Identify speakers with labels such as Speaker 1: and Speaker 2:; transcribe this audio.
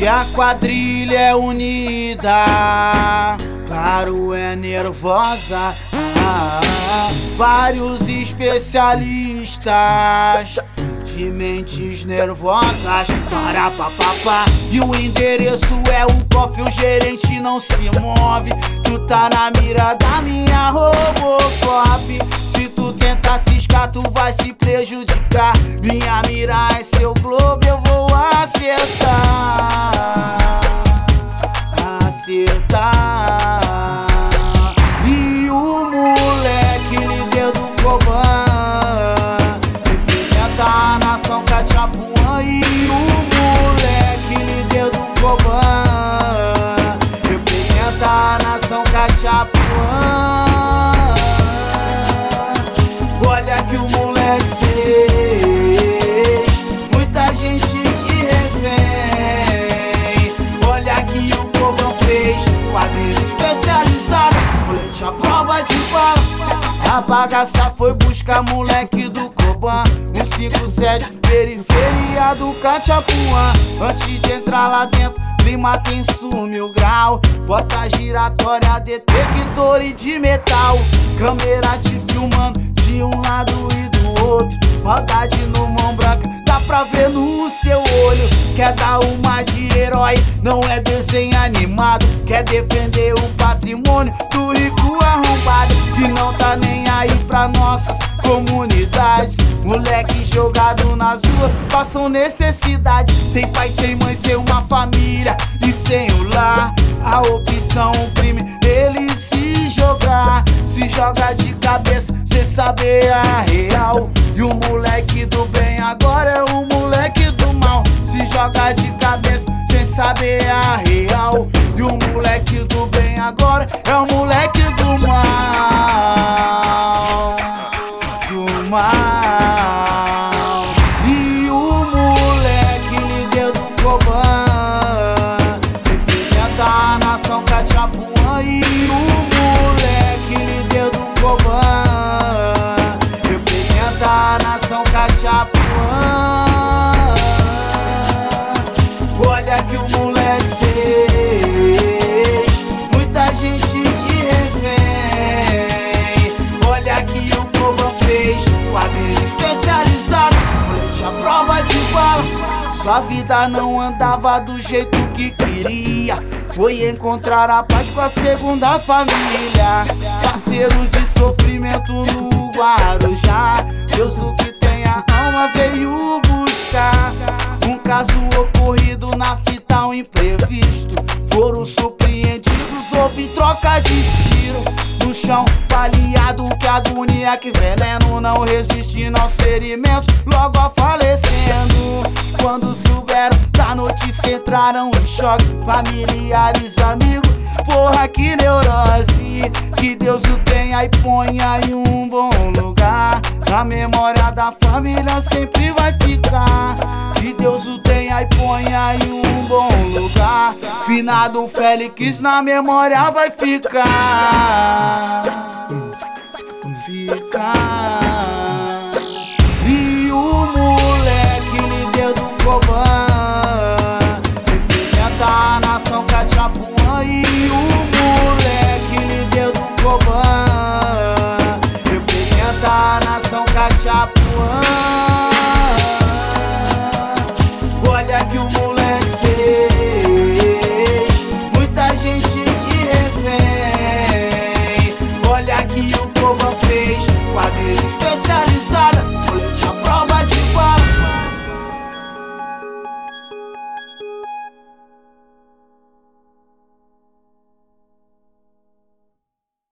Speaker 1: E a quadrilha é unida, claro, é nervosa. Vários especialistas de mentes nervosas para papapá. E o endereço é o cofre, o gerente não se move. Tu tá na mira da minha Robocop. Se tu tentar ciscar, tu vai se prejudicar. Minha a nação Cachapuã. Olha que o moleque fez, muita gente de refém. Olha que o Coban fez, quadrilha especializada, colete a prova de bala. A bagaça foi buscar moleque do Coban, 157, periferia do Cachapuã. Antes de entrar lá dentro, clima tem mil grau. Bota giratória, detector e de metal. Câmera te filmando de um lado e do outro. Maldade no mão branca, dá pra ver no seu olho. Quer dar uma de herói, não é desenho animado. Quer defender o patrimônio do rico arrombado. Nossas comunidades. Moleque jogado nas ruas, passam necessidade. Sem pai, sem mãe, sem uma família e sem o lar. A opção, o crime, ele se jogar. Se joga de cabeça, cê saber a real. E o moleque do bem agora é o moleque do mal. Se joga de cabeça, sem saber a real. E o moleque do bem agora é o moleque do mal. Mal. E o moleque líder do Coban representa a nação Cachapuã. E o moleque líder do Coban representa a nação Cachapuã. Sua vida não andava do jeito que queria. Foi encontrar a paz com a segunda família. Parceiros de sofrimento no Guarujá. Deus, o que tem a alma, veio buscar. Um caso ocorrido na fita, um imprevisto. Foram surpreendidos, houve troca de tiro. No chão, baleado, que agonia, que veneno. Não resistindo aos ferimentos, logo a falecendo. Quando souberam da notícia, entraram em choque. Familiares, amigos, porra, que neurose. Que Deus o tenha e ponha em um bom lugar. Na memória da família sempre vai ficar. Que Deus o tenha e ponha em um bom lugar. Finado Félix na memória vai ficar. Ficar.